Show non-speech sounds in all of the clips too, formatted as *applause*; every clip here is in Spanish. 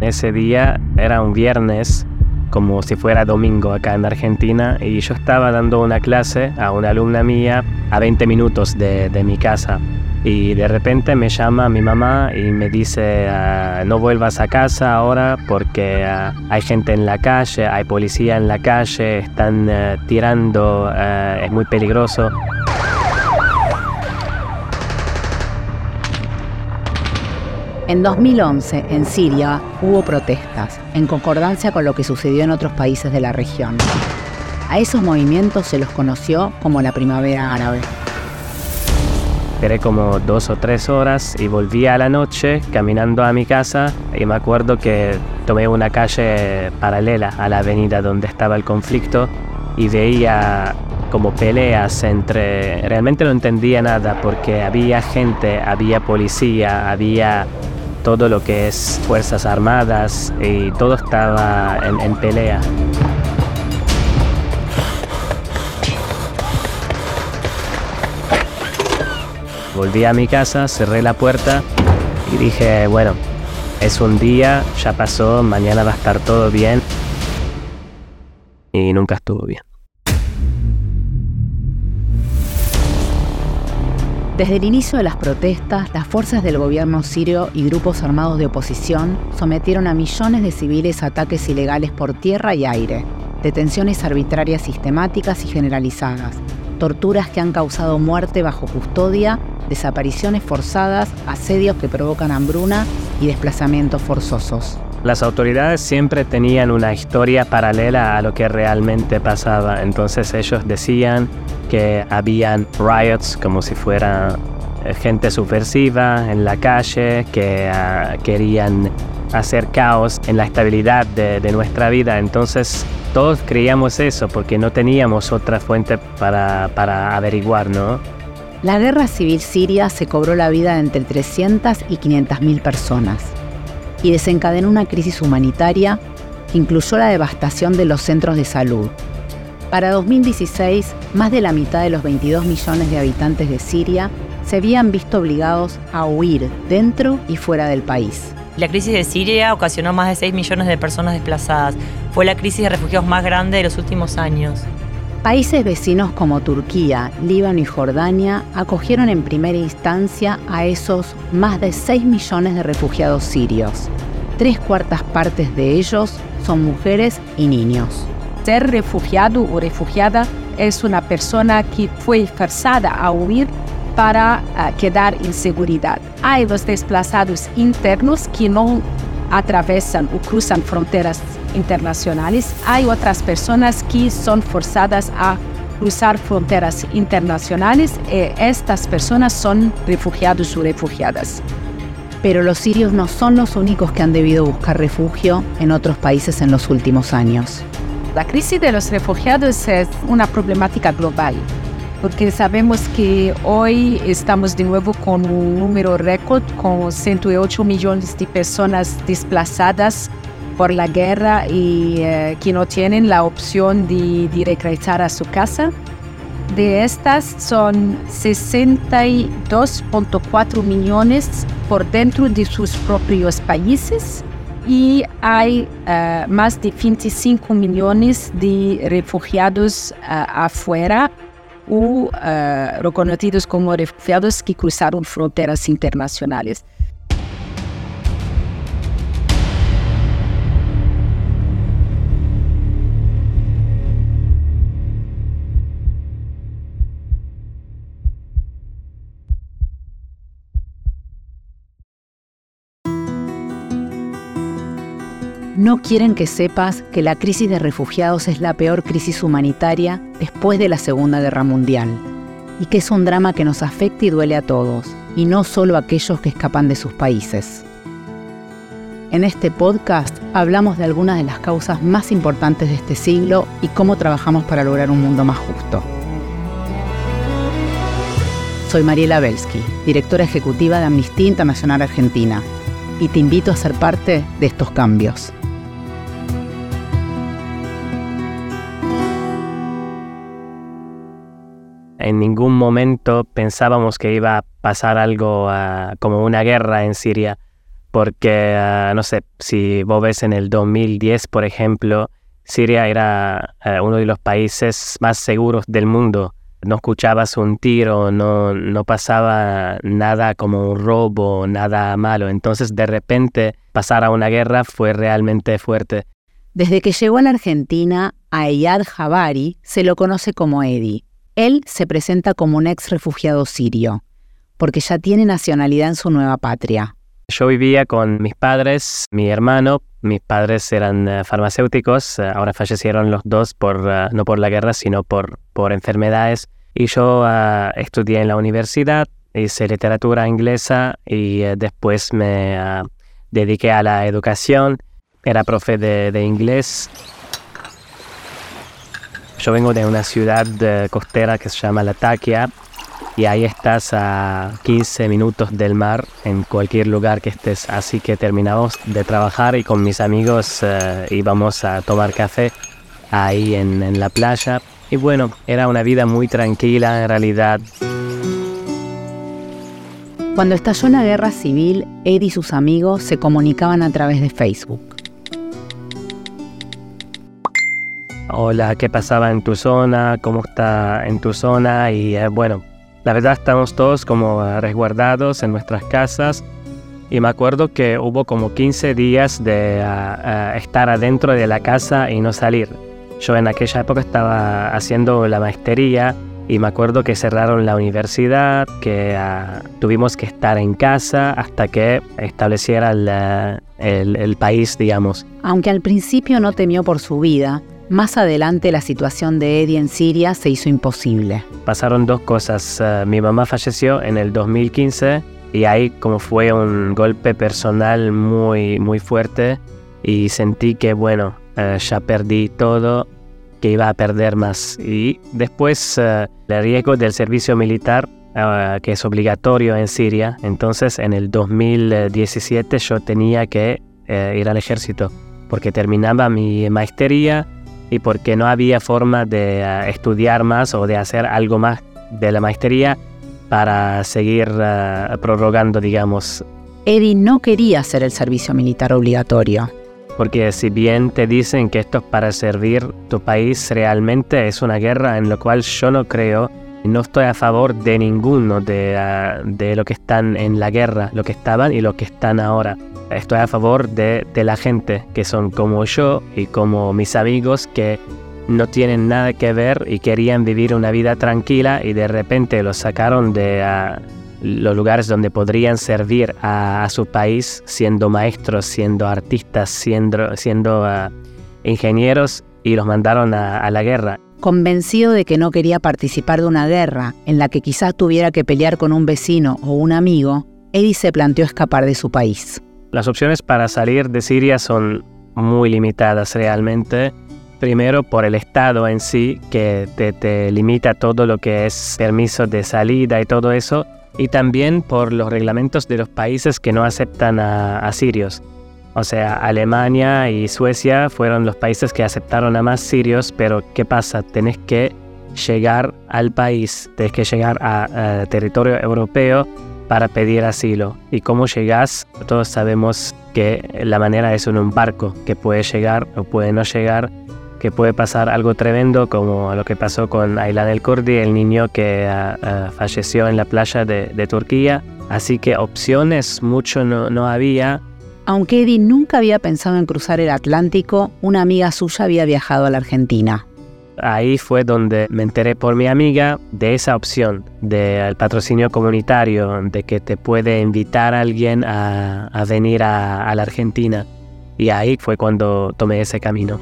Ese día era un viernes, como si fuera domingo acá en Argentina, y yo estaba dando una clase a una alumna mía a 20 minutos de, mi casa. Y de repente me llama mi mamá y me dice, ah, no vuelvas a casa ahora porque ah, hay gente en la calle, hay policía en la calle, están eh, tirando, eh, es muy peligroso. En 2011, en Siria, hubo protestas, en concordancia con lo que sucedió en otros países de la región. A esos movimientos se los conoció como la primavera árabe. Esperé como dos o tres horas y volví a la noche caminando a mi casa y me acuerdo que tomé una calle paralela a la avenida donde estaba el conflicto y veía como peleas entre... Realmente no entendía nada porque había gente, había policía, había todo lo que es Fuerzas Armadas y todo estaba en, pelea. Volví a mi casa, cerré la puerta y dije, bueno, es un día, ya pasó, mañana va a estar todo bien. Y nunca estuvo bien. Desde el inicio de las protestas, las fuerzas del gobierno sirio y grupos armados de oposición sometieron a millones de civiles a ataques ilegales por tierra y aire, detenciones arbitrarias sistemáticas y generalizadas, torturas que han causado muerte bajo custodia, desapariciones forzadas, asedios que provocan hambruna y desplazamientos forzosos. Las autoridades siempre tenían una historia paralela a lo que realmente pasaba, entonces ellos decían que habían riots como si fuera eh, gente subversiva en la calle, que ah, querían hacer caos en la estabilidad de, nuestra vida. Entonces todos creíamos eso porque no teníamos otra fuente para, para averiguar, ¿no? La guerra civil siria se cobró la vida de entre 300 y 500 mil personas y desencadenó una crisis humanitaria que incluyó la devastación de los centros de salud, para 2016, más de la mitad de los 22 millones de habitantes de Siria se habían visto obligados a huir dentro y fuera del país. La crisis de Siria ocasionó más de 6 millones de personas desplazadas. Fue la crisis de refugiados más grande de los últimos años. Países vecinos como Turquía, Líbano y Jordania acogieron en primera instancia a esos más de 6 millones de refugiados sirios. Tres cuartas partes de ellos son mujeres y niños ser refugiado o refugiada es una persona que fue forzada a huir para uh, quedar en seguridad. Hay los desplazados internos que no atravesan o cruzan fronteras internacionales. Hay otras personas que son forzadas a cruzar fronteras internacionales y estas personas son refugiados o refugiadas. Pero los sirios no son los únicos que han debido buscar refugio en otros países en los últimos años. La crisis de los refugiados es una problemática global, porque sabemos que hoy estamos de nuevo con un número récord, con 108 millones de personas desplazadas por la guerra y eh, que no tienen la opción de, de regresar a su casa. De estas son 62.4 millones por dentro de sus propios países y hay uh, más de 25 millones de refugiados uh, afuera o uh, reconocidos como refugiados que cruzaron fronteras internacionales. No quieren que sepas que la crisis de refugiados es la peor crisis humanitaria después de la Segunda Guerra Mundial y que es un drama que nos afecta y duele a todos, y no solo a aquellos que escapan de sus países. En este podcast hablamos de algunas de las causas más importantes de este siglo y cómo trabajamos para lograr un mundo más justo. Soy Mariela Belsky, directora ejecutiva de Amnistía Internacional Argentina, y te invito a ser parte de estos cambios. En ningún momento pensábamos que iba a pasar algo ah, como una guerra en Siria, porque, ah, no sé, si vos ves en el 2010, por ejemplo, Siria era ah, uno de los países más seguros del mundo. No escuchabas un tiro, no, no pasaba nada como un robo, nada malo. Entonces, de repente, pasar a una guerra fue realmente fuerte. Desde que llegó a la Argentina, a Eyad Jabari se lo conoce como Eddie. Él se presenta como un ex refugiado sirio, porque ya tiene nacionalidad en su nueva patria. Yo vivía con mis padres, mi hermano, mis padres eran eh, farmacéuticos, eh, ahora fallecieron los dos por, eh, no por la guerra, sino por, por enfermedades. Y yo estudié en la universidad, hice literatura inglesa y después me dediqué a la educación. Era profe de inglés yo vengo de una ciudad costera que se llama Latakia y ahí estás a 15 minutos del mar en cualquier lugar que estés. Así que terminamos de trabajar y con mis amigos eh, íbamos a tomar café ahí en, en la playa. Y bueno, era una vida muy tranquila en realidad. Cuando estalló la guerra civil, Ed y sus amigos se comunicaban a través de Facebook. Hola, ¿qué pasaba en tu zona? ¿Cómo está en tu zona? Y eh, bueno, la verdad estamos todos como resguardados en nuestras casas. Y me acuerdo que hubo como 15 días de ah, ah, estar adentro de la casa y no salir. Yo en aquella época estaba haciendo la maestría y me acuerdo que cerraron la universidad, que ah, tuvimos que estar en casa hasta que estableciera el, el país, digamos. Aunque al principio no temió por su vida, más adelante la situación de Eddie en Siria se hizo imposible. Pasaron dos cosas. Eh, mi mamá falleció en el 2015 y ahí como fue un golpe personal muy, muy fuerte y sentí que bueno, eh, ya perdí todo, que iba a perder más. Y después eh, el riesgo del servicio militar que es obligatorio en Siria. Entonces en el 2017 yo tenía que ir al ejército porque terminaba mi maestría y porque no había forma de eh, estudiar más o de hacer algo más de la maestría para seguir eh, prorrogando, digamos. Eddie no quería hacer el servicio militar obligatorio. Porque si bien te dicen que esto es para servir tu país, realmente es una guerra en la cual yo no creo no estoy a favor de ninguno de, eh, de lo que están en la guerra, lo que estaban y lo que están ahora estoy a favor de, la gente que son como yo y como mis amigos que no tienen nada que ver y querían vivir una vida tranquila y de repente los sacaron de los lugares donde podrían servir a, su país siendo maestros, siendo artistas, siendo, siendo ah, ingenieros y los mandaron a la guerra. Convencido de que no quería participar de una guerra en la que quizás tuviera que pelear con un vecino o un amigo, Eddie se planteó escapar de su país. Las opciones para salir de Siria son muy limitadas realmente. Primero por el Estado en sí, que te, limita todo lo que es permiso de salida y todo eso. Y también por los reglamentos de los países que no aceptan a, sirios. O sea, Alemania y Suecia fueron los países que aceptaron a más sirios, pero ¿qué pasa? Tenés que llegar al país, tenés que llegar a territorio europeo para pedir asilo. ¿Y cómo llegas? Todos sabemos que la manera es en un barco, que puede llegar o puede no llegar, que puede pasar algo tremendo como lo que pasó con Aylan el Kurdi, el niño que ah, ah, falleció en la playa de, Turquía. Así que opciones mucho no, no había. Aunque Eddie nunca había pensado en cruzar el Atlántico, una amiga suya había viajado a la Argentina. Ahí fue donde me enteré por mi amiga de esa opción del patrocinio comunitario, de que te puede invitar a alguien a, venir a, la Argentina. Y ahí fue cuando tomé ese camino.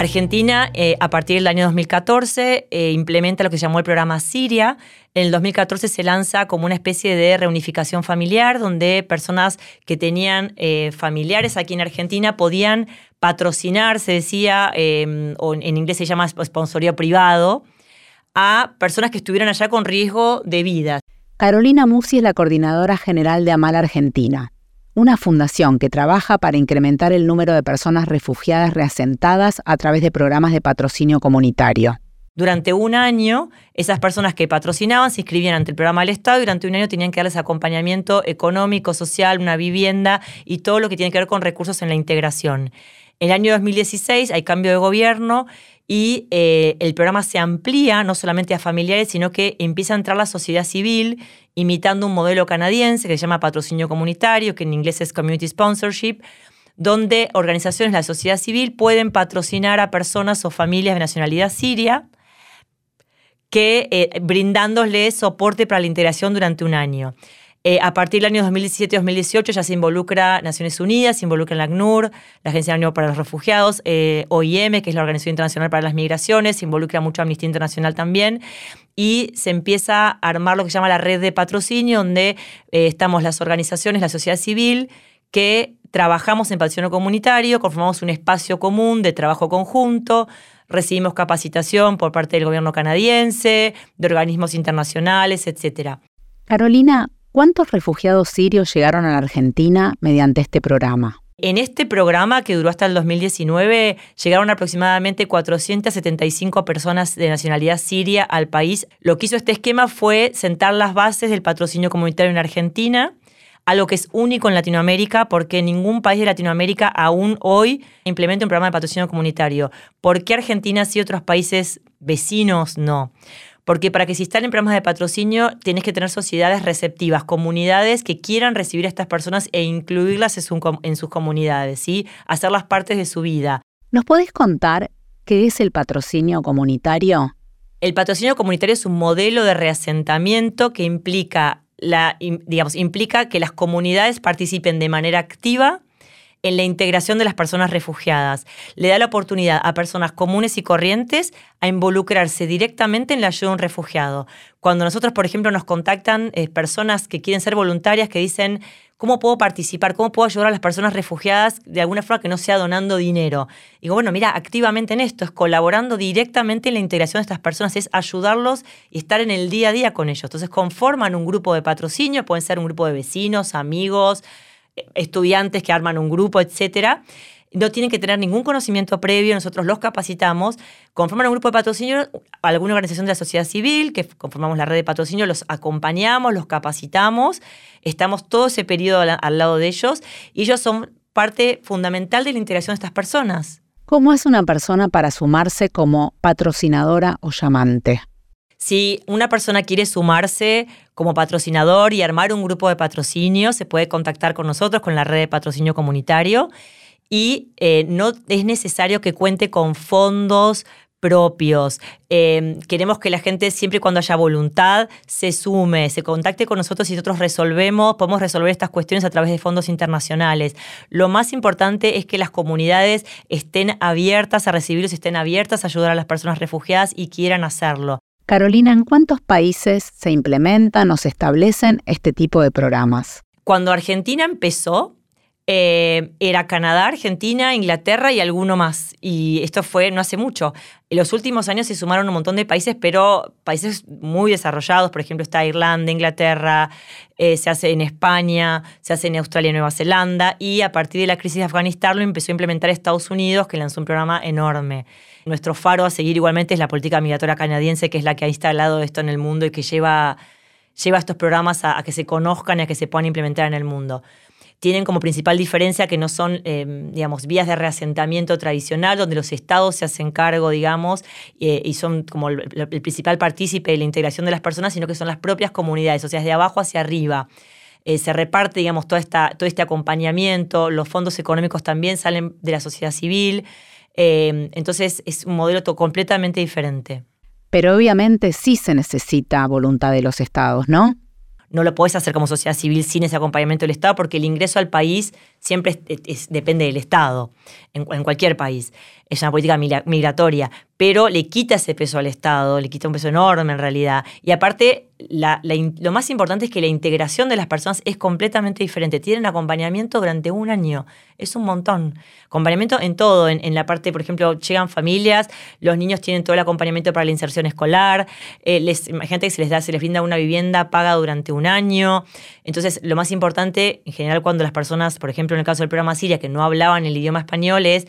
Argentina, eh, a partir del año 2014, eh, implementa lo que se llamó el programa Siria. En el 2014 se lanza como una especie de reunificación familiar, donde personas que tenían eh, familiares aquí en Argentina podían patrocinar, se decía, em, o en inglés se llama sponsoría privado, a personas que estuvieran allá con riesgo de vida. Carolina Musi es la coordinadora general de Amal Argentina, una fundación que trabaja para incrementar el número de personas refugiadas reasentadas a través de programas de patrocinio comunitario. Durante un año, esas personas que patrocinaban se inscribían ante el programa del Estado y durante un año tenían que darles acompañamiento económico, social, una vivienda y todo lo que tiene que ver con recursos en la integración. En el año 2016 hay cambio de gobierno y eh, el programa se amplía no solamente a familiares, sino que empieza a entrar la sociedad civil imitando un modelo canadiense que se llama patrocinio comunitario, que en inglés es community sponsorship, donde organizaciones de la sociedad civil pueden patrocinar a personas o familias de nacionalidad siria que eh, brindándoles soporte para la integración durante un año. Eh, a partir del año 2017-2018 ya se involucra Naciones Unidas, se involucra la ACNUR, la Agencia de la Unión para los Refugiados, eh, OIM, que es la Organización Internacional para las Migraciones, se involucra mucho Amnistía Internacional también, y se empieza a armar lo que se llama la red de patrocinio, donde eh, estamos las organizaciones, la sociedad civil, que trabajamos en patrocinio comunitario, conformamos un espacio común de trabajo conjunto, recibimos capacitación por parte del gobierno canadiense, de organismos internacionales, etc. Carolina, ¿Cuántos refugiados sirios llegaron a la Argentina mediante este programa? En este programa, que duró hasta el 2019, llegaron aproximadamente 475 personas de nacionalidad siria al país. Lo que hizo este esquema fue sentar las bases del patrocinio comunitario en Argentina, algo que es único en Latinoamérica, porque ningún país de Latinoamérica aún hoy implementa un programa de patrocinio comunitario. ¿Por qué Argentina sí otros países vecinos no? Porque para que se instalen programas de patrocinio, tienes que tener sociedades receptivas, comunidades que quieran recibir a estas personas e incluirlas en, sus comunidades, ¿sí? hacerlas partes de su vida. ¿Nos podés contar qué es el patrocinio comunitario? El patrocinio comunitario es un modelo de reasentamiento que implica, la, digamos, implica que las comunidades participen de manera activa en la integración de las personas refugiadas. Le da la oportunidad a personas comunes y corrientes a involucrarse directamente en la ayuda a un refugiado. Cuando nosotros, por ejemplo, nos contactan eh, personas que quieren ser voluntarias, que dicen, ¿cómo puedo participar? ¿Cómo puedo ayudar a las personas refugiadas de alguna forma que no sea donando dinero? Digo, bueno, mira, activamente en esto, es colaborando directamente en la integración de estas personas, es ayudarlos y estar en el día a día con ellos. Entonces conforman un grupo de patrocinio, pueden ser un grupo de vecinos, amigos, estudiantes que arman un grupo, etcétera. No tienen que tener ningún conocimiento previo, nosotros los capacitamos, conforman un grupo de patrocinio, alguna organización de la sociedad civil, que conformamos la red de patrocinio, los acompañamos, los capacitamos, estamos todo ese periodo al, lado de ellos y ellos son parte fundamental de la integración de estas personas. ¿Cómo es una persona para sumarse como patrocinadora o llamante? Si una persona quiere sumarse como patrocinador y armar un grupo de patrocinio, se puede contactar con nosotros, con la red de patrocinio comunitario. Y eh, no es necesario que cuente con fondos propios. Em, queremos que la gente, siempre cuando haya voluntad, se sume, se contacte con nosotros y nosotros resolvemos, podemos resolver estas cuestiones a través de fondos internacionales. Lo más importante es que las comunidades estén abiertas a recibirlos, estén abiertas a ayudar a las personas refugiadas y quieran hacerlo. Carolina, ¿en cuántos países se implementan o se establecen este tipo de programas? Cuando Argentina empezó, eh, era Canadá, Argentina, Inglaterra y alguno más. Y esto fue no hace mucho. En los últimos años se sumaron un montón de países, pero países muy desarrollados. Por ejemplo, está Irlanda, Inglaterra, eh, se hace en España, se hace en Australia y Nueva Zelanda. Y a partir de la crisis de Afganistán lo empezó a implementar Estados Unidos, que lanzó un programa enorme. Nuestro faro a seguir igualmente es la política migratoria canadiense, que es la que ha instalado esto en el mundo y que lleva, lleva estos programas a, a que se conozcan y a que se puedan implementar en el mundo tienen como principal diferencia que no son, eh, digamos, vías de reasentamiento tradicional, donde los estados se hacen cargo, digamos, eh, y son como el, principal partícipe de la integración de las personas, sino que son las propias comunidades, o sea, de abajo hacia arriba. Eh, se reparte, digamos, toda esta, todo este acompañamiento, los fondos económicos también salen de la sociedad civil, entonces es un modelo completamente diferente. Pero obviamente sí se necesita voluntad de los estados, ¿no? No lo podés hacer como sociedad civil sin ese acompañamiento del Estado, porque el ingreso al país siempre depende del Estado, en, cualquier país. Es una política migratoria, pero le quita ese peso al Estado, le quita un peso enorme en realidad. Y aparte, lo más importante es que la integración de las personas es completamente diferente. Tienen acompañamiento durante un año, es un montón. Acompañamiento en todo, en, la parte, por ejemplo, llegan familias, los niños tienen todo el acompañamiento para la inserción escolar, eh, les, imagínate que se les da, se les brinda una vivienda paga durante un año. Entonces, lo más importante, en general, cuando las personas, por ejemplo, en el caso del programa Siria, que no hablaban el idioma español, es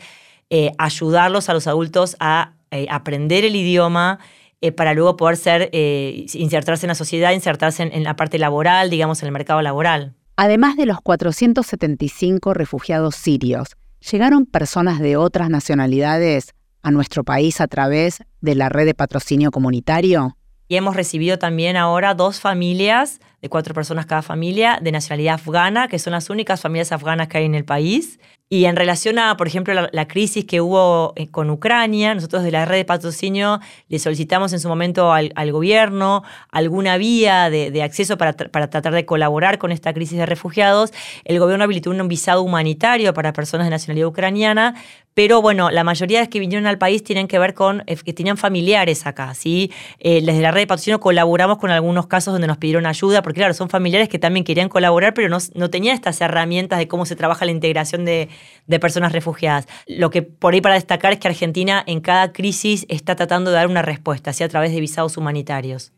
eh, ayudarlos a los adultos a eh, aprender el idioma eh, para luego poder ser, insertarse en la sociedad, insertarse en, en la parte laboral, digamos, en el mercado laboral. Además de los 475 refugiados sirios, ¿llegaron personas de otras nacionalidades a nuestro país a través de la red de patrocinio comunitario? Y hemos recibido también ahora dos familias, de cuatro personas cada familia, de nacionalidad afgana, que son las únicas familias afganas que hay en el país. Y en relación a, por ejemplo, la, crisis que hubo eh, con Ucrania, nosotros de la red de patrocinio le solicitamos en su momento al, gobierno alguna vía de, acceso para, para, tratar de colaborar con esta crisis de refugiados. El gobierno habilitó un visado humanitario para personas de nacionalidad ucraniana, pero bueno, la mayoría de los que vinieron al país tienen que ver con eh, que tenían familiares acá, ¿sí? Eh, desde la red de patrocinio colaboramos con algunos casos donde nos pidieron ayuda, porque claro, son familiares que también querían colaborar, pero no, no tenían estas herramientas de cómo se trabaja la integración de, de personas refugiadas. Lo que por ahí para destacar es que Argentina en cada crisis está tratando de dar una respuesta, ¿sí? A través de visados humanitarios.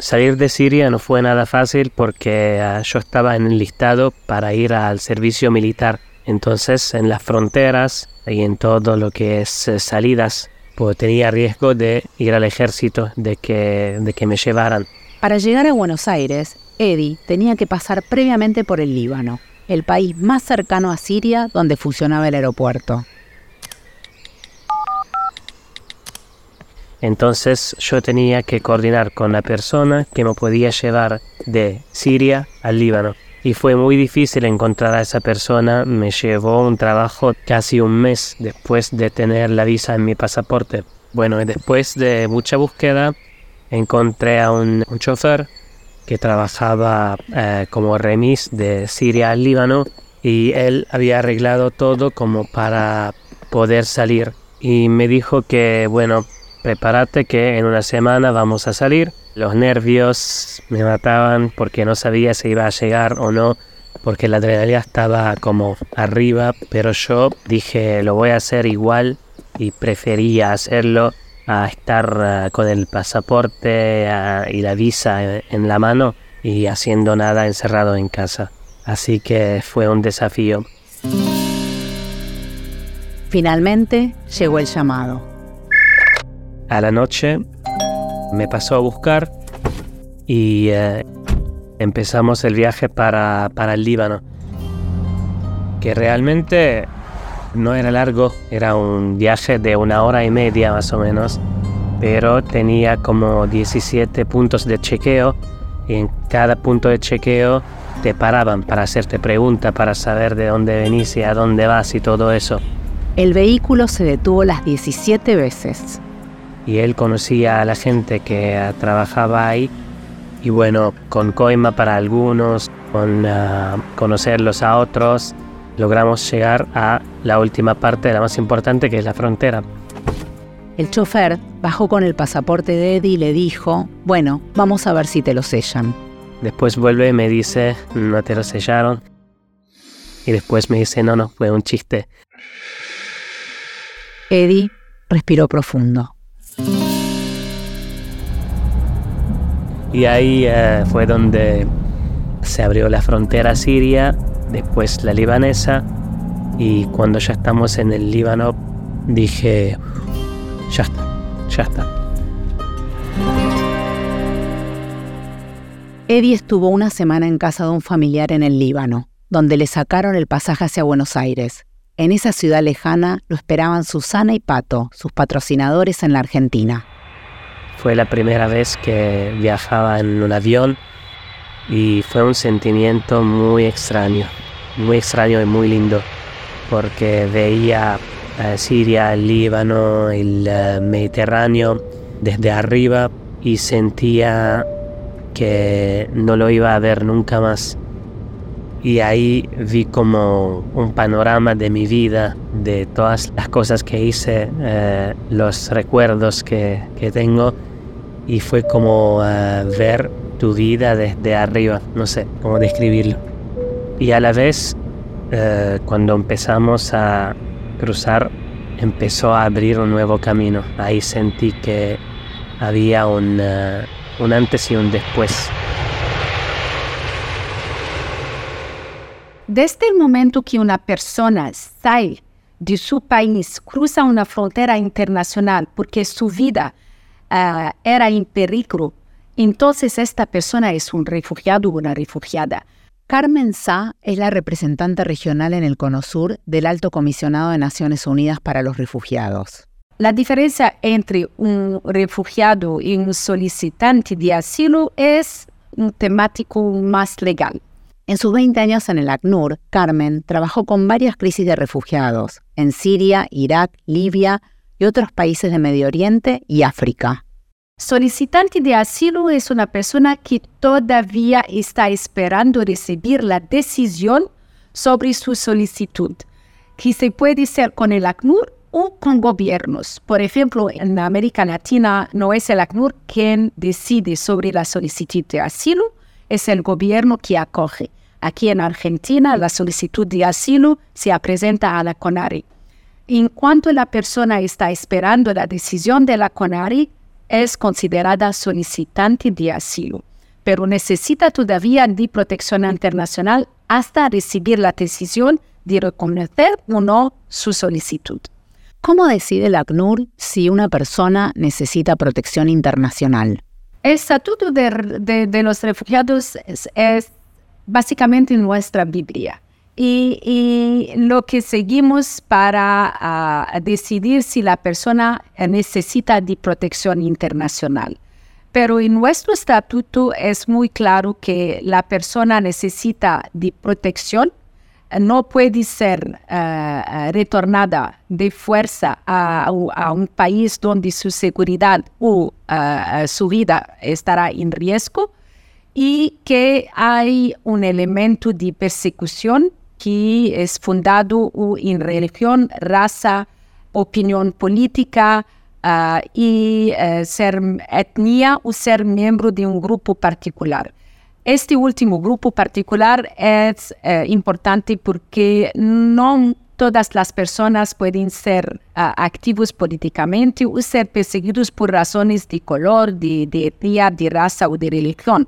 Salir de Siria no fue nada fácil porque ah, yo estaba en el listado para ir al servicio militar. Entonces en las fronteras y en todo lo que es eh, salidas, pues tenía riesgo de ir al ejército, de que, de que me llevaran. Para llegar a Buenos Aires, Eddie tenía que pasar previamente por el Líbano, el país más cercano a Siria donde funcionaba el aeropuerto. Entonces yo tenía que coordinar con la persona que me podía llevar de Siria al Líbano. Y fue muy difícil encontrar a esa persona. Me llevó un trabajo casi un mes después de tener la visa en mi pasaporte. Bueno, después de mucha búsqueda encontré a un, chofer que trabajaba eh, como remis de Siria al Líbano y él había arreglado todo como para poder salir. Y me dijo que, bueno, prepárate que en una semana vamos a salir. Los nervios me mataban porque no sabía si iba a llegar o no, porque la adrenalina estaba como arriba, pero yo dije lo voy a hacer igual y prefería hacerlo a estar eh, con el pasaporte eh, y la visa en la mano y haciendo nada encerrado en casa. Así que fue un desafío. Finalmente llegó el llamado a la noche me pasó a buscar y eh, empezamos el viaje para, para el Líbano, que realmente no era largo, era un viaje de una hora y media más o menos, pero tenía como 17 puntos de chequeo y en cada punto de chequeo te paraban para hacerte preguntas, para saber de dónde venís y a dónde vas y todo eso. El vehículo se detuvo las 17 veces y él conocía a la gente que trabajaba ahí y bueno, con coima para algunos, con ah, conocerlos a otros, logramos llegar a la última parte, la más importante, que es la frontera. El chofer bajó con el pasaporte de Eddie y le dijo, bueno, vamos a ver si te lo sellan. Después vuelve y me dice, no te lo sellaron. Y después me dice, no, no, fue un chiste. Eddie respiró profundo. Y ahí eh, fue donde se abrió la frontera siria, después la libanesa, y cuando ya estamos en el Líbano dije, ya está, ya está. Eddie estuvo una semana en casa de un familiar en el Líbano, donde le sacaron el pasaje hacia Buenos Aires. En esa ciudad lejana lo esperaban Susana y Pato, sus patrocinadores en la Argentina. Fue la primera vez que viajaba en un avión y fue un sentimiento muy extraño, muy extraño y muy lindo, porque veía eh, Siria, el Líbano, el eh, Mediterráneo desde arriba y sentía que no lo iba a ver nunca más. Y ahí vi como un panorama de mi vida, de todas las cosas que hice, eh, los recuerdos que, que, tengo y fue como eh, ver tu vida desde arriba, no sé cómo describirlo. Y a la vez, eh, cuando empezamos a cruzar, empezó a abrir un nuevo camino. Ahí sentí que había un, un antes y un después. desde el momento que una persona sale de su país, cruza una frontera internacional porque su vida uh, era en peligro, entonces esta persona es un refugiado o una refugiada. Carmen Sá es la representante regional en el CONOSUR del Alto Comisionado de Naciones Unidas para los Refugiados. La diferencia entre un refugiado y un solicitante de asilo es un temático más legal. En sus 20 años en el ACNUR, Carmen trabajó con varias crisis de refugiados en Siria, Irak, Libia y otros países de Medio Oriente y África. Solicitante de asilo es una persona que todavía está esperando recibir la decisión sobre su solicitud, que se puede hacer con el ACNUR o con gobiernos. Por ejemplo, en América Latina no es el ACNUR quien decide sobre la solicitud de asilo, es el gobierno que acoge. Aquí en Argentina, la solicitud de asilo se presenta a la CONARI. En cuanto la persona está esperando la decisión de la CONARI, es considerada solicitante de asilo, pero necesita todavía de protección internacional hasta recibir la decisión de reconocer o no su solicitud. ¿Cómo decide la ACNUR si una persona necesita protección internacional? El estatuto de, los refugiados es, básicamente nuestra Biblia. Y, lo que seguimos para ah, decidir si la persona necesita de protección internacional. Pero en nuestro estatuto es muy claro que la persona necesita de protección, no puede ser ah, ah, retornada de fuerza a, un país donde su seguridad o su vida estará en riesgo y que hay un elemento de persecución que es fundado en religión, raza, opinión política uh, y uh, ser etnia o ser miembro de un grupo particular. Este último grupo particular es uh, importante porque no todas las personas pueden ser activos políticamente o ser perseguidos por razones de color, de, de etnia, de raza o de religión.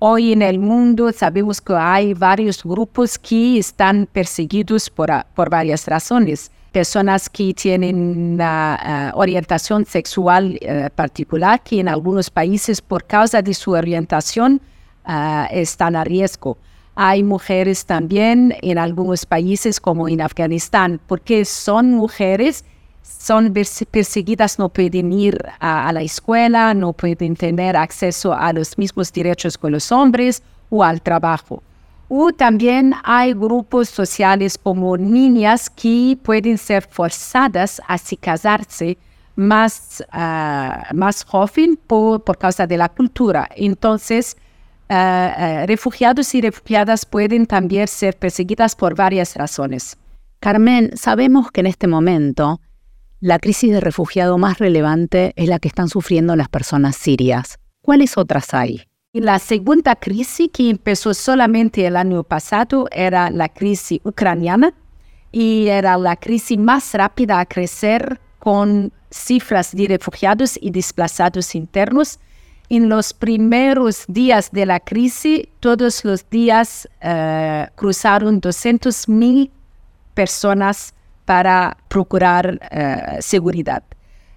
Hoy en el mundo sabemos que hay varios grupos que están perseguidos por, ah, por varias razones. Personas que tienen ah, orientación sexual eh, particular, que en algunos países por causa de su orientación ah, están a riesgo. Hay mujeres también en algunos países como en Afganistán, porque son mujeres son perseguidas, no pueden ir a, la escuela, no pueden tener acceso a los mismos derechos que los hombres o al trabajo. O también hay grupos sociales como niñas que pueden ser forzadas a casarse más, ah, más joven por, por, causa de la cultura. Entonces, ah, ah, refugiados y refugiadas pueden también ser perseguidas por varias razones. Carmen, sabemos que en este momento la crisis de refugiado más relevante es la que están sufriendo las personas sirias. ¿Cuáles otras hay? La segunda crisis que empezó solamente el año pasado era la crisis ucraniana y era la crisis más rápida a crecer con cifras de refugiados y desplazados internos. En los primeros días de la crisis, todos los días uh, cruzaron 200.000 personas para procurar uh, seguridad.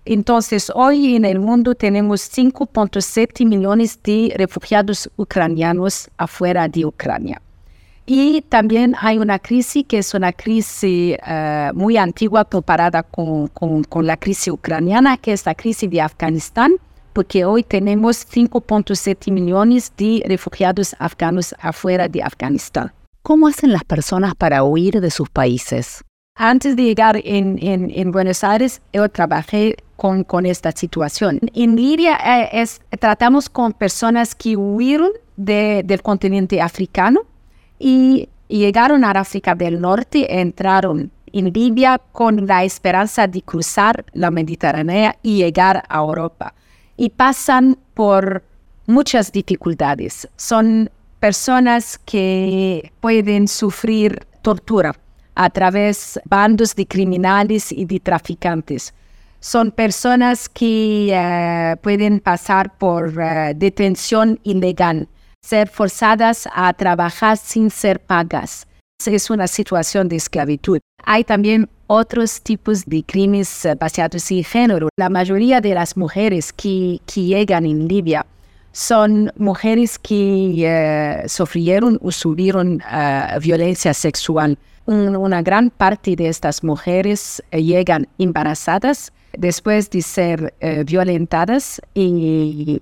Entonces, hoy en el mundo tenemos 5.7 millones de refugiados ucranianos afuera de Ucrania. Y también hay una crisis que es una crisis uh, muy antigua comparada con, con, con, la crisis ucraniana, que es la crisis de Afganistán, porque hoy tenemos 5.7 millones de refugiados afganos afuera de Afganistán. ¿Cómo hacen las personas para huir de sus países? Antes de llegar en, en, Buenos Aires, yo trabajé con, con esta situación. En Libia eh, es, tratamos con personas que huyeron de, del continente africano y llegaron a África del Norte, entraron en Libia con la esperanza de cruzar la Mediterránea y llegar a Europa. Y pasan por muchas dificultades. Son personas que pueden sufrir tortura a través de bandos de criminales y de traficantes. Son personas que eh, pueden pasar por eh, detención ilegal, ser forzadas a trabajar sin ser pagas, es una situación de esclavitud. Hay también otros tipos de crímenes eh, basados en género. La mayoría de las mujeres que, que llegan en Libia son mujeres que eh, sufrieron o sufrieron uh, violencia sexual. una gran parte de estas mujeres llegan embarazadas después de ser violentadas y,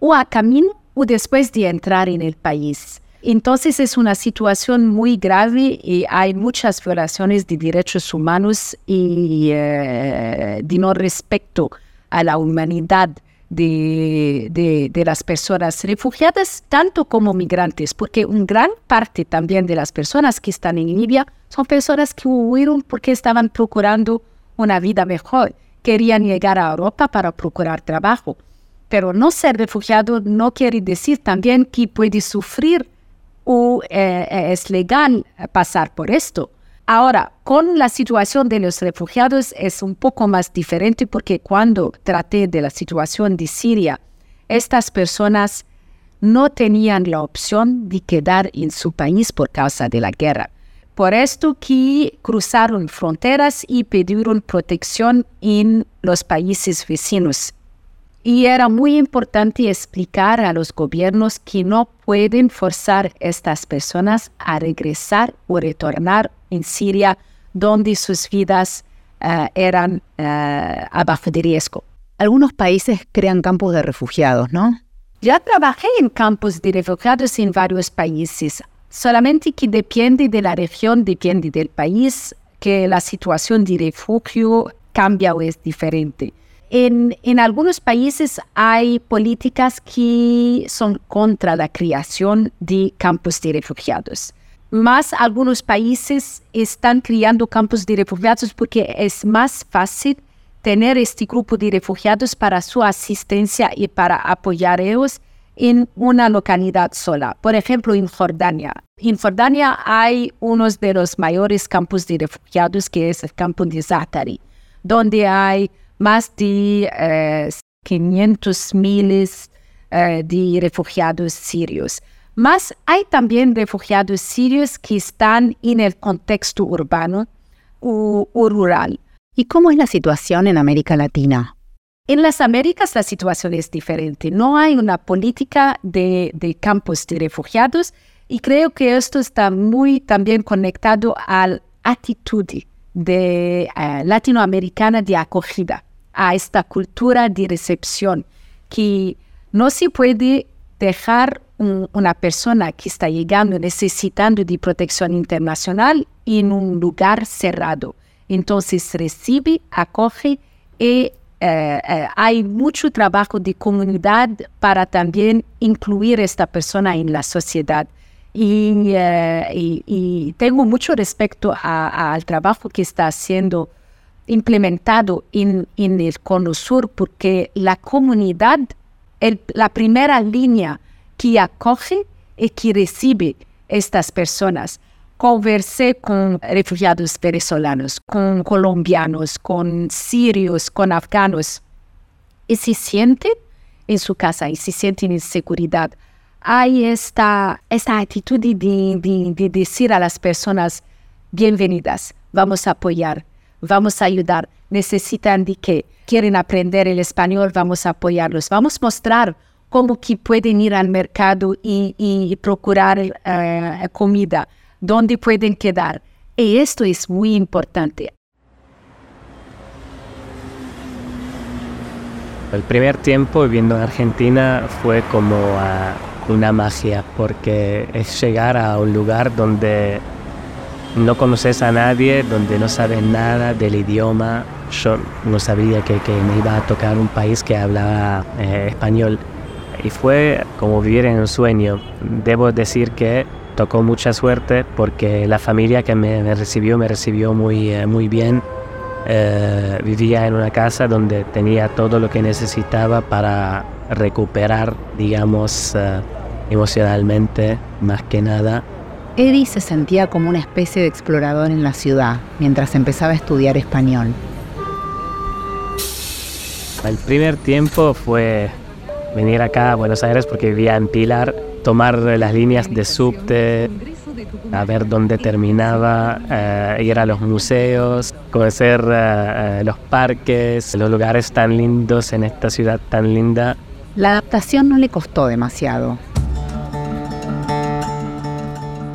o a camino o después de entrar en el país. Entonces es una situación muy grave y hay muchas violaciones de derechos humanos y eh, de no respeto a la humanidad de, de, las personas refugiadas, tanto como migrantes, porque una gran parte también de las personas que están en Libia son personas que huyeron porque estaban procurando una vida mejor, querían llegar a Europa para procurar trabajo. Pero no ser refugiado no quiere decir también que puede sufrir o eh, eh, es legal pasar por esto. Ahora, con la situación de los refugiados es un poco más diferente porque cuando traté de la situación de Siria, estas personas no tenían la opción de quedar en su país por causa de la guerra. Por esto que cruzaron fronteras y pidieron protección en los países vecinos y era muy importante explicar a los gobiernos que no pueden forzar a estas personas a regresar o retornar en Siria, donde sus vidas uh, eran uh, abajo de riesgo. Algunos países crean campos de refugiados, ¿no? Ya trabajé en campos de refugiados en varios países, solamente que depende de la región, depende del país, que la situación de refugio cambia o es diferente. En, algunos países hay políticas que son contra la creación de campos de refugiados. Más algunos países están creando campos de refugiados porque es más fácil tener este grupo de refugiados para su asistencia y para apoyar ellos en una localidad sola. Por ejemplo, en Jordania. En Jordania hay uno de los mayores campos de refugiados que es el campo de Zatari, donde hay más de 500 eh, miles eh, de refugiados sirios. Más hay también refugiados sirios que están en el contexto urbano o, rural. ¿Y cómo es la situación en América Latina? En las Américas la situación es diferente. No hay una política de, campos de refugiados y creo que esto está muy también conectado a la actitud de, eh, latinoamericana de acogida a esta cultura de recepción, que no se puede dejar una persona que está llegando necesitando de protección internacional en un lugar cerrado. Entonces recibe, acoge y eh, eh, hay mucho trabajo de comunidad para también incluir a esta persona en la sociedad. Y, eh, tengo mucho respeto al trabajo que está haciendo implementado en, el Cono Sur porque la comunidad, es la primera línea que acoge y que recibe estas personas. Conversé con refugiados venezolanos, con colombianos, con sirios, con afganos y se sienten en su casa y se sienten en seguridad. Hay esta, actitud de decir a las personas, bienvenidas, vamos a apoyar, vamos a ayudar. Necesitan de que quieren aprender el español, vamos a apoyarlos. Vamos a mostrar cómo que pueden ir al mercado y, procurar eh, comida, dónde pueden quedar. Y esto es muy importante. El primer tiempo viviendo en Argentina fue como ah, una magia, porque es llegar a un lugar donde no conoces a nadie, donde no sabes nada del idioma. Yo no sabía que, me iba a tocar un país que hablaba eh, español. Y fue como vivir en un sueño. Debo decir que tocó mucha suerte porque la familia que me, recibió me recibió muy, eh, muy bien. Eh, vivía en una casa donde tenía todo lo que necesitaba para recuperar, digamos, emocionalmente, más que nada. Eddie se sentía como una especie de explorador en la ciudad mientras empezaba a estudiar español. El primer tiempo fue venir acá a Buenos Aires porque vivía en Pilar, tomar las líneas de subte a ver dónde terminaba, eh, ir a los museos, conocer eh, eh, los parques, los lugares tan lindos en esta ciudad tan linda. La adaptación no le costó demasiado.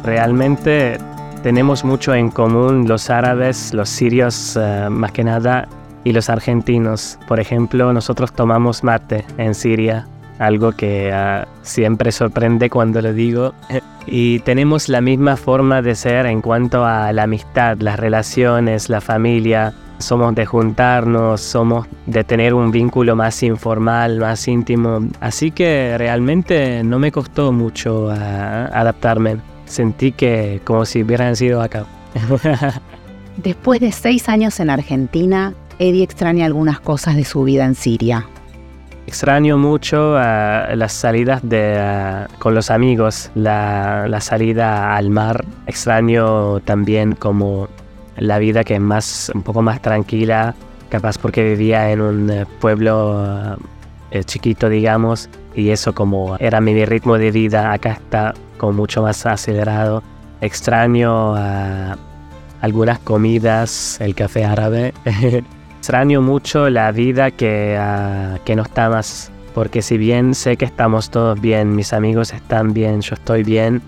Realmente tenemos mucho en común los árabes, los sirios más que nada y los argentinos. Por ejemplo, nosotros tomamos mate en Siria, algo que ah, siempre sorprende cuando lo digo. *laughs* Y tenemos la misma forma de ser en cuanto a la amistad, las relaciones, la familia. Somos de juntarnos, somos de tener un vínculo más informal, más íntimo. Así que realmente no me costó mucho ah, adaptarme. Sentí que como si hubieran sido acá. *laughs* Después de seis años en Argentina, Eddie extraña algunas cosas de su vida en Siria. Extraño mucho uh, las salidas de, uh, con los amigos, la, la, salida al mar. Extraño también como la vida que es más, un poco más tranquila, capaz porque vivía en un uh, pueblo chiquito, digamos, y eso como era mi ritmo de vida, acá está como mucho más acelerado. Extraño algunas comidas, el café árabe. *laughs* Extraño mucho la vida que, uh, que no está más, porque si bien sé que estamos todos bien, mis amigos están bien, yo estoy bien,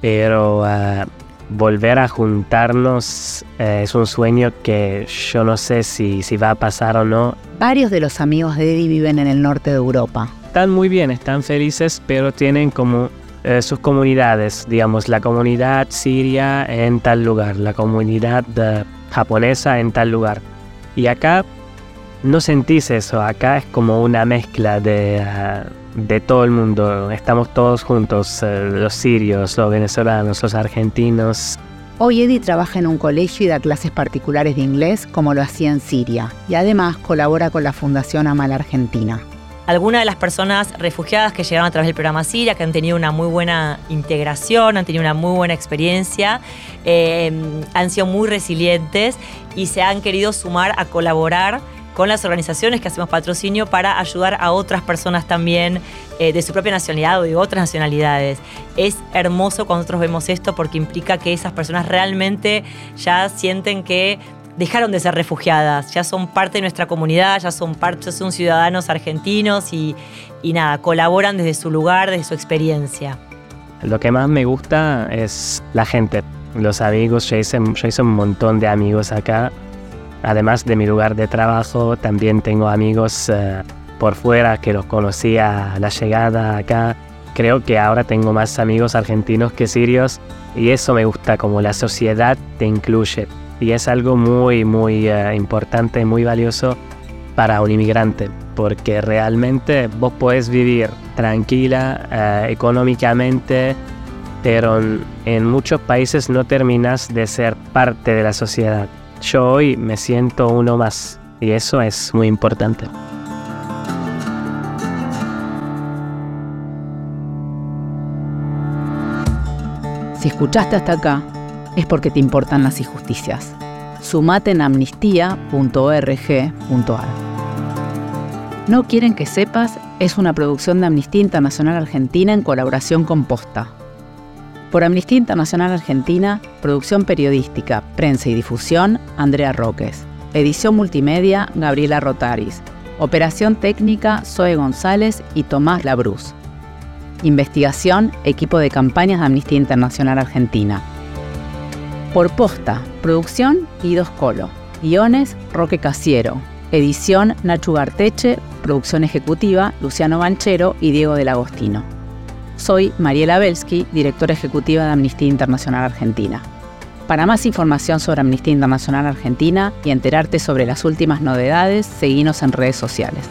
pero uh, volver a juntarnos uh, es un sueño que yo no sé si, si va a pasar o no. Varios de los amigos de Eddie viven en el norte de Europa. Están muy bien, están felices, pero tienen como eh, sus comunidades, digamos, la comunidad siria en tal lugar, la comunidad eh, japonesa en tal lugar. Y acá no sentís eso, acá es como una mezcla de, ah, de todo el mundo. Estamos todos juntos, eh, los sirios, los venezolanos, los argentinos. Hoy Eddie trabaja en un colegio y da clases particulares de inglés como lo hacía en Siria y además colabora con la Fundación Amal Argentina. Algunas de las personas refugiadas que llegaron a través del programa Siria, que han tenido una muy buena integración, han tenido una muy buena experiencia, eh, han sido muy resilientes y se han querido sumar a colaborar con las organizaciones que hacemos patrocinio para ayudar a otras personas también eh, de su propia nacionalidad o de otras nacionalidades. Es hermoso cuando nosotros vemos esto porque implica que esas personas realmente ya sienten que dejaron de ser refugiadas, ya son parte de nuestra comunidad, ya son, parte, son ciudadanos argentinos y, y nada, colaboran desde su lugar, desde su experiencia. Lo que más me gusta es la gente, los amigos. Yo hice, yo hice un montón de amigos acá. Además de mi lugar de trabajo, también tengo amigos uh, por fuera que los conocí a la llegada acá. Creo que ahora tengo más amigos argentinos que sirios y eso me gusta, como la sociedad te incluye y es algo muy, muy uh, importante, muy valioso para un inmigrante, porque realmente vos podés vivir tranquila, uh, económicamente, pero en muchos países no terminas de ser parte de la sociedad. Yo hoy me siento uno más y eso es muy importante. Si escuchaste hasta acá, es porque te importan las injusticias. Sumate en amnistía.org.ar. No quieren que sepas es una producción de Amnistía Internacional Argentina en colaboración con Posta. Por Amnistía Internacional Argentina, producción periodística, prensa y difusión, Andrea Roques. Edición multimedia, Gabriela Rotaris. Operación técnica, Zoe González y Tomás Labruz. Investigación, equipo de campañas de Amnistía Internacional Argentina. Por posta, producción Guidos Colo. Guiones, Roque Casiero. Edición, Nacho Garteche. Producción ejecutiva, Luciano Banchero y Diego del Agostino. Soy Mariela Belsky, directora ejecutiva de Amnistía Internacional Argentina. Para más información sobre Amnistía Internacional Argentina y enterarte sobre las últimas novedades, seguinos en redes sociales.